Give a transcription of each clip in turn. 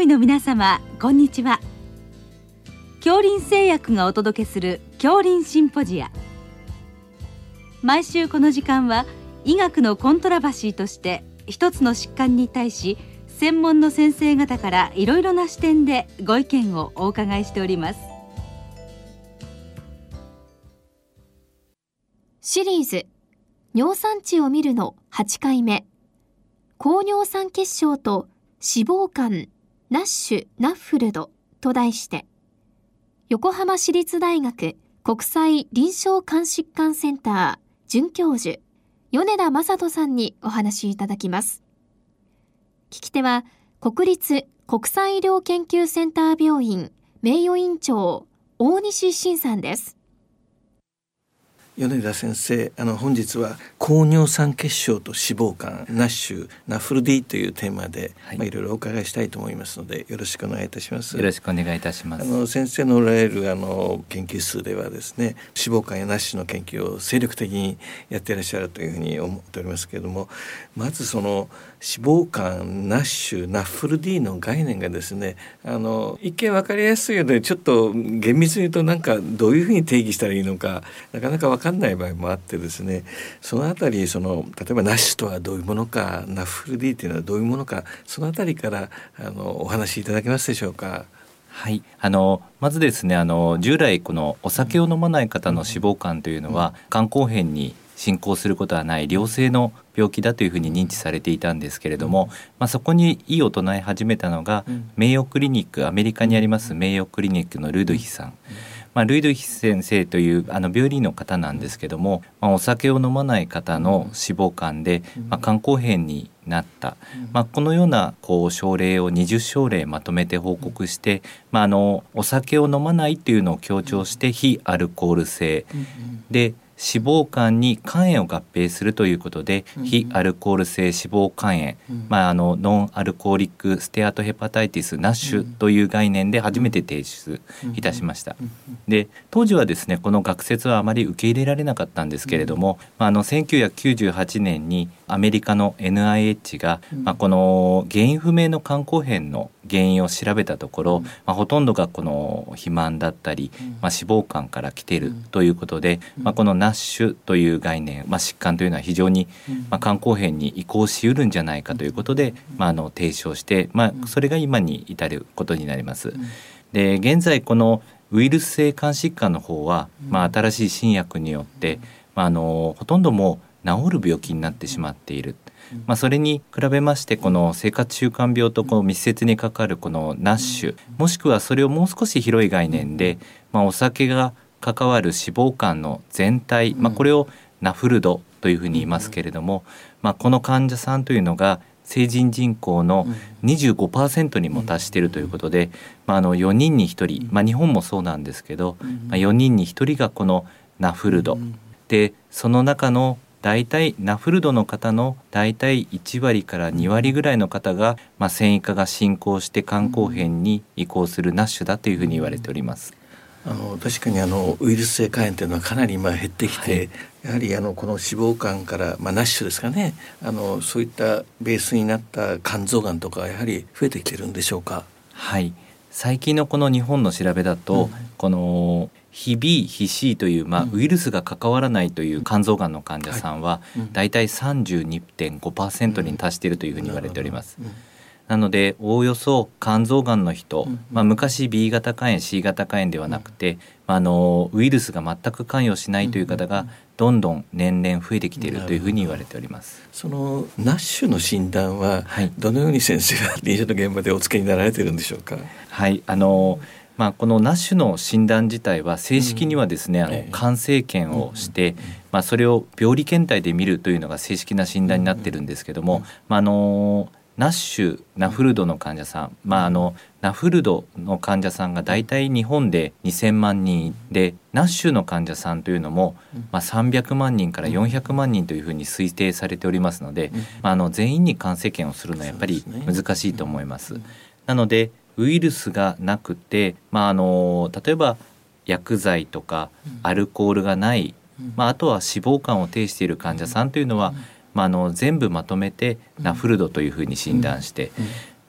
医の皆様こんにちは。恐林製薬がお届けする恐林シンポジア。毎週この時間は医学のコントラバシーとして一つの疾患に対し専門の先生方からいろいろな視点でご意見をお伺いしております。シリーズ尿酸値を見るの8回目。高尿酸血症と脂肪肝。 NASH・NAFLD と題して横浜市立大学国際臨床肝疾患センター准教授米田正人さんにお話いただきます。聞き手は国立国際医療研究センター病院名誉院長大西真さんです。米田先生あの本日は高尿酸血症と脂肪肝ナッシュナフル D というテーマで、はい。まあ、いろいろお伺いしたいと思いますのでよろしくお願いいたします。よろしくお願いいたします。あの先生のおられるあの研究室ではですね脂肪肝や NASH の研究を精力的にやっていらっしゃるというふうに思っておりますけれどもまずその脂肪肝ナッシュナッフル D の概念がですねあの一見分かりやすいのでちょっと厳密に言うとなんかどういうふうに定義したらいいのかなかなか分かんない場合もあってですねそのあたりその例えばナッシュとはどういうものかナッフル D っていうのはどういうものかそのあたりからあのお話しいただけますでしょうか？はい、あのまずですねあの従来このお酒を飲まない方の脂肪肝というのは肝硬変に進行することはない良性の病気だというふうに認知されていたんですけれども、まあ、そこに異を唱え始めたのが、名誉クリニックアメリカにあります名誉クリニックのルドヒさん。まあ、ルードヴィッヒ先生というあの病理の方なんですけども、まあ、お酒を飲まない方の脂肪肝で、まあ、肝硬変になった、まあ、このようなこう症例を20症例まとめて報告して、まあ、あのお酒を飲まないっていうのを強調して非アルコール性。で脂肪肝に肝炎を合併するということで、うん、非アルコール性脂肪肝炎、うん、まあ、あの nonalcoholic steatohepatitis NASH という概念で初めて提出いたしました。で当時はですねこの学説はあまり受け入れられなかったんですけれども、まあ、あの1998年にアメリカの NIH が、まあ、この原因不明の肝硬変の原因を調べたところ、まあ、ほとんどがこの肥満だったり、まあ、脂肪肝から来ているということで、まあ、このナッシュという概念、まあ、疾患というのは非常に、まあ、肝硬変に移行しうるんじゃないかということで、まあ、あの提唱して、まあ、それが今に至ることになります。で現在このウイルス性肝疾患の方は、まあ、新しい新薬によって、まあ、あのほとんどもう治る病気になってしまっている。まあ、それに比べましてこの生活習慣病とこう密接に関わるこのナッシュもしくはそれをもう少し広い概念で、まあ、お酒が関わる脂肪肝の全体、まあ、これをナフルドというふうに言いますけれども、まあ、この患者さんというのが成人人口の25%にも達しているということで、まあ、あの4人に1人、まあ、日本もそうなんですけど、まあ、4人に1人がこのナフルド。でその中の大体ナフルドの方の大体1割から2割ぐらいの方が、まあ、繊維化が進行して肝硬変に移行するナッシュだというふうに言われております。あの確かにあのウイルス性肝炎というのはかなり今減ってきて、はい、やはりあのこの脂肪肝から、まあ、ナッシュですかねあのそういったベースになった肝臓がんとかやはり増えてきてるんでしょうか？はい最近のこの日本の調べだと、うん、この非 B 非 C という、まあ、ウイルスが関わらないという肝臓がんの患者さんは、だい。たい32.5%に達しているというふうに言われております。なのでおおよそ肝臓がんの人、まあ、昔 B 型肝炎 C 型肝炎ではなくて、あのウイルスが全く関与しないという方がどんどん年々増えてきているというふうに言われております。その NASH の診断は、どのように先生が 臨床の現場でお付けになられているんでしょうか？はい。あのまあ、この NASH の診断自体は正式にはですね、うん、あの肝生検をして、まあ、それを病理検体で見るというのが正式な診断になってるんですけども、まあ、あの NASH NAFLD の患者さん、まあ、あの NAFLD の患者さんが大体日本で2,000万人で NASH の患者さんというのも、まあ、300万人から400万人というふうに推定されておりますので、まあ、あの全員に肝生検をするのはやっぱり難しいと思います。なのでウイルスがなくて、まあ、あの例えば薬剤とかアルコールがない、まあ、あとは脂肪肝を呈している患者さんというのは、まあ、あの全部まとめてナフルドというふうに診断して、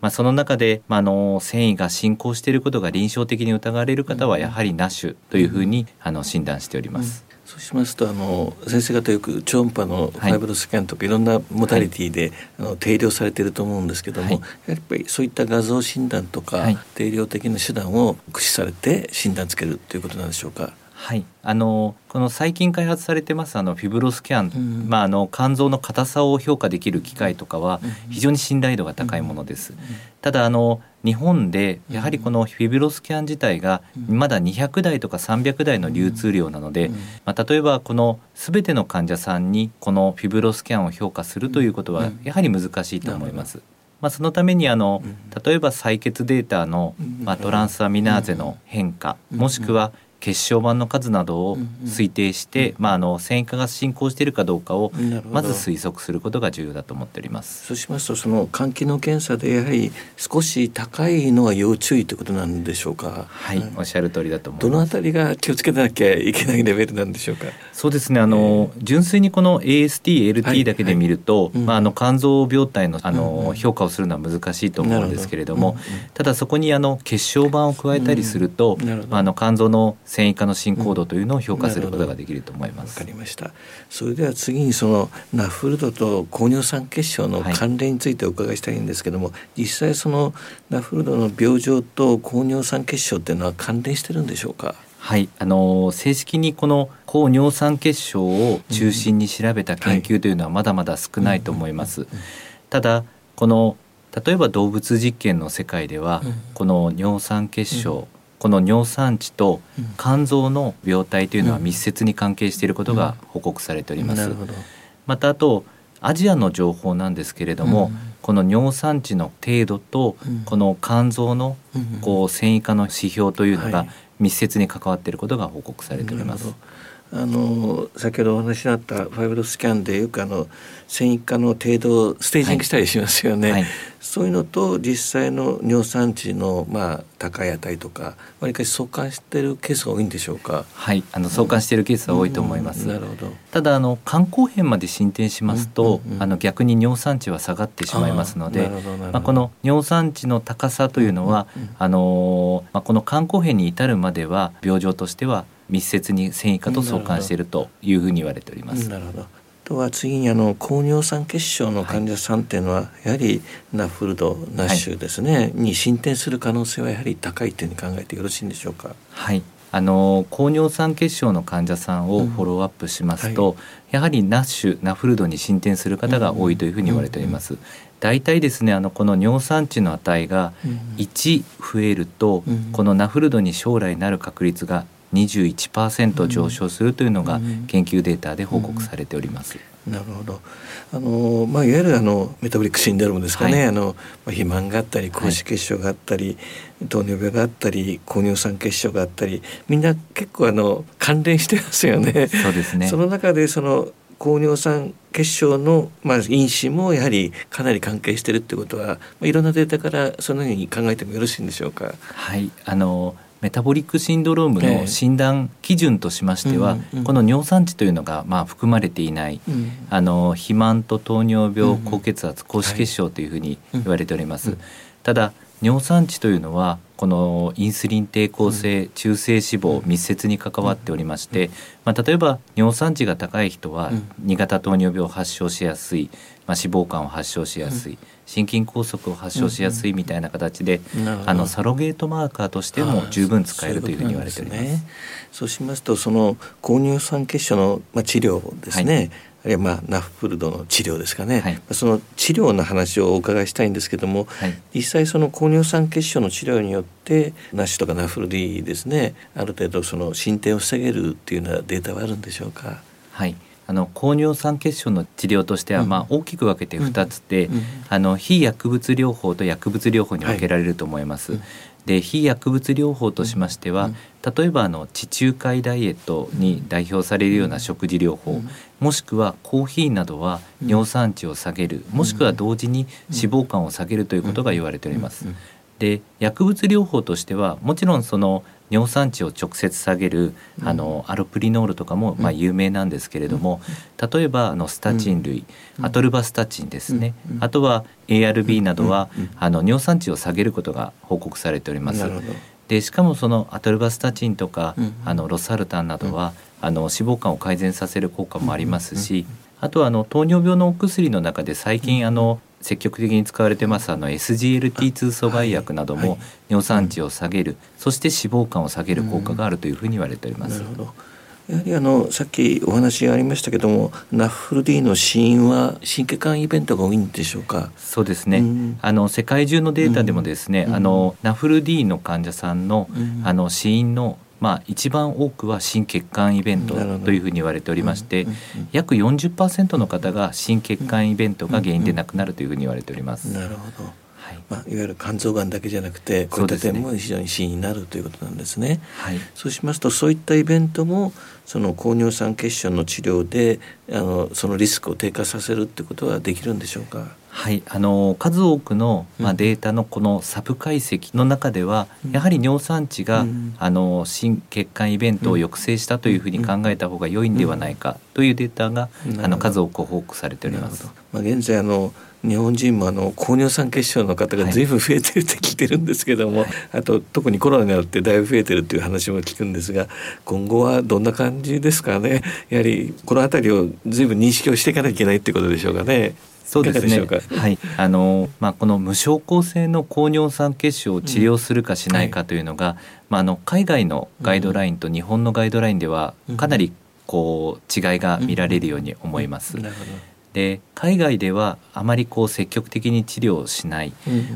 まあ、その中で、まあ、あの繊維が進行していることが臨床的に疑われる方はやはりナッシュというふうに、あの診断しております。そうしますとあの先生方よく超音波のファイブロスキャンとか、い、ろんなモダリティで、あの定量されていると思うんですけども、やっぱりそういった画像診断とか、定量的な手段を駆使されて診断つけるということなんでしょうか？はい、あのこの最近開発されてますあのフィブロスキャン、うん、まああの肝臓の硬さを評価できる機械とかは非常に信頼度が高いものです。ただあの日本でやはりこのフィブロスキャン自体がまだ200台とか300台の流通量なので、まあ、例えばこの全ての患者さんにこのフィブロスキャンを評価するということはやはり難しいと思います。まあ、そのためにあの例えば採血データの、まあ、トランスアミナーゼの変化もしくは血小板の数などを推定して、うんうん、まあ、あの繊維化が進行しているかどうかをまず推測することが重要だと思っております。そうしますとその肝機能検査でやはり少し高いのは要注意ということなんでしょうか？はい、おっしゃる通りだと思います。どのあたりが気をつけなきゃいけないレベルなんでしょうか？そうですねあの、えー、純粋にこの AST、LT だけで見ると、はい。はい、まあ、あの肝臓病態のあの、評価をするのは難しいと思うんですけれども、ど。ただそこにあの血小板を加えたりすると、まあ、あの肝臓の繊維化の進行度というのを評価することができると思います。わ、かりました。それでは次にそのナフルドと高尿酸血症の関連についてお伺いしたいんですけども、はい、実際そのナフルドの病状と高尿酸血症っていうのは関連してるんでしょうか。はい、あの正式にこの高尿酸血症を中心に調べた研究というのはまだまだ少ないと思います。ただこの例えば動物実験の世界では、この尿酸血症、この尿酸値と肝臓の病態というのは密接に関係していることが報告されております。またあとアジアの情報なんですけれども、この尿酸値の程度とこの肝臓のこう繊維化の指標というのが密接に関わっていることが報告されております。あの先ほどお話になったファイブロスキャンでよくあの繊維化の程度をステージングしたりしますよね、はい。はい、そういうのと実際の尿酸値のまあ高い値とかわりかし相関しているケースが多いんでしょうか？はい。あの相関しているケースは多いと思います、うん。うん、なるほど。ただあの肝硬変まで進展しますと、うんうんうん、あの逆に尿酸値は下がってしまいますのでまあ、この尿酸値の高さというのは、うんうんうん、あのまあ、この肝硬変に至るまでは病状としては密接に繊維化と相関しているというふうに言われております。なるほど。とは次にあの高尿酸血症の患者さんっていうのは、やはりナフルドナッシュですね、はい、に進展する可能性はやはり高いというふうに考えてよろしいんでしょうか？はい。あの高尿酸血症の患者さんをフォローアップしますと、うんはい、やはりナッシュナフルドに進展する方が多いというふうに言われております。大体ですねあのこの尿酸値の値が1増えると、うん、このナフルドに将来なる確率が21%上昇するというのが研究データで報告されております。なるほど。あのまあいわゆるあのメタボリックシンドロームですかね。はい、あのまあ肥満があったり、高脂血症があったり、はい、糖尿病があったり、高尿酸血症があったり、みんな結構あの関連してますよね。そうですね。その中でその高尿酸血症の、まあ、因子もやはりかなり関係しているってことは、まあ、いろんなデータからそのように考えてもよろしいんでしょうか？はいあのメタボリックシンドロームの診断基準としましては、えーうんうん、この尿酸値というのがまあ含まれていない、うん、あの肥満と糖尿病、高血圧高脂血症というふうに言われております。はい、ただ尿酸値というのはこのインスリン抵抗性、中性脂肪密接に関わっておりまして、まあ、例えば尿酸値が高い人は2型糖尿病を発症しやすい、まあ、脂肪肝を発症しやすい、心筋梗塞を発症しやすいみたいな形で、あのサロゲートマーカーとしても十分使えるというふうに言われております。そうしますとその高乳酸血症の、まあ、治療ですね、はい。あるいはまあナフプルドの治療ですかね、はい、その治療の話をお伺いしたいんですけども、はい、実際その高尿酸血症の治療によってナッシュとかナフルディですね。ある程度その進展を防げるっていうようなデータはあるんでしょうか？はいあの高尿酸血症の治療としては、まあ、大きく分けて2つで、あの非薬物療法と薬物療法に分けられると思います。はいで非薬物療法としましては、例えばあの地中海ダイエットに代表されるような食事療法、もしくはコーヒーなどは尿酸値を下げる、もしくは同時に脂肪肝を下げるということが言われております。で薬物療法としてはもちろんその尿酸値を直接下げる、うん、あのアロプリノールとかもまあ有名なんですけれども、うん、例えばあのスタチン類、うん、アトルバスタチンですね、あとは ARB などは、あの尿酸値を下げることが報告されております。でしかもそのアトルバスタチンとか、あのロサルタンなどは、あの脂肪肝を改善させる効果もありますし、あとはあの糖尿病のお薬の中で最近あの積極的に使われてますあの SGLT2 阻害薬なども尿酸値を下げる、そして脂肪肝を下げる効果があるというふうに言われております。やはりあのさっきお話がありましたけどもナフル D の死因は心血管イベントが多いんでしょうか？そうですね、うん、あの世界中のデータでもですね、うん、あのナフル D の患者さんの,、あの死因のまあ、一番多くは心血管イベントというふうに言われておりまして、約40%の方が心血管イベントが原因で亡くなるというふうに言われております。なるほどはい、まあ、いわゆる肝臓がんだけじゃなくてこういった点も非常に死因になるということなんですね。はい、そうしますとそういったイベントもその高尿酸血症の治療であのそのリスクを低下させるってことはできるんでしょうか？はい、あの数多くの、まあ、データのこのサブ解析の中では、うん、やはり尿酸値が、うん、あの心血管イベントを抑制したというふうに考えた方が良いんではないかというデータが、うん、あの数多く報告されております。まあ、現在あの日本人もあの高尿酸血症の方が随分増えてるって聞いてるんですけども、はい、あと特にコロナになってだいぶ増えてるっていう話も聞くんですが今後はどんな感じですかね？やはりこの辺りを随分認識をしていかなきゃいけないってことでしょうかね？そうですね。はい、あのまあこの無症候性の高尿酸血症を治療するかしないかというのが、うんはい、まああの海外のガイドラインと日本のガイドラインではかなりこう違いが見られるように思います。で海外ではあまりこう積極的に治療しない、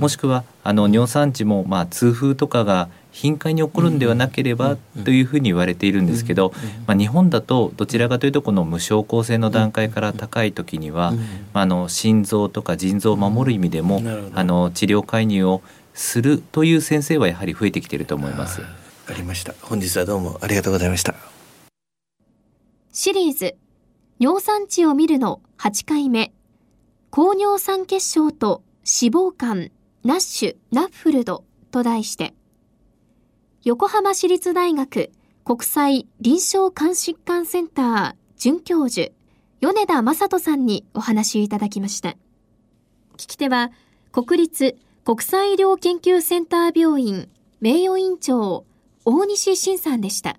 もしくはあの尿酸値もまあ痛風とかが頻回に起こるんではなければというふうに言われているんですけど、まあ、日本だとどちらかというとこの無症候性の段階から高い時には、まあ、あの心臓とか腎臓を守る意味でもあの治療介入をするという先生はやはり増えてきていると思います。わかりました。本日はどうもありがとうございました。シリーズ尿酸値を診るの8回目高尿酸血症と脂肪肝 NASH・NAFLD と題して横浜市立大学国際臨床肝疾患センター准教授米田正人さんにお話いただきました。聞き手は国立国際医療研究センター病院名誉院長大西晋さんでした。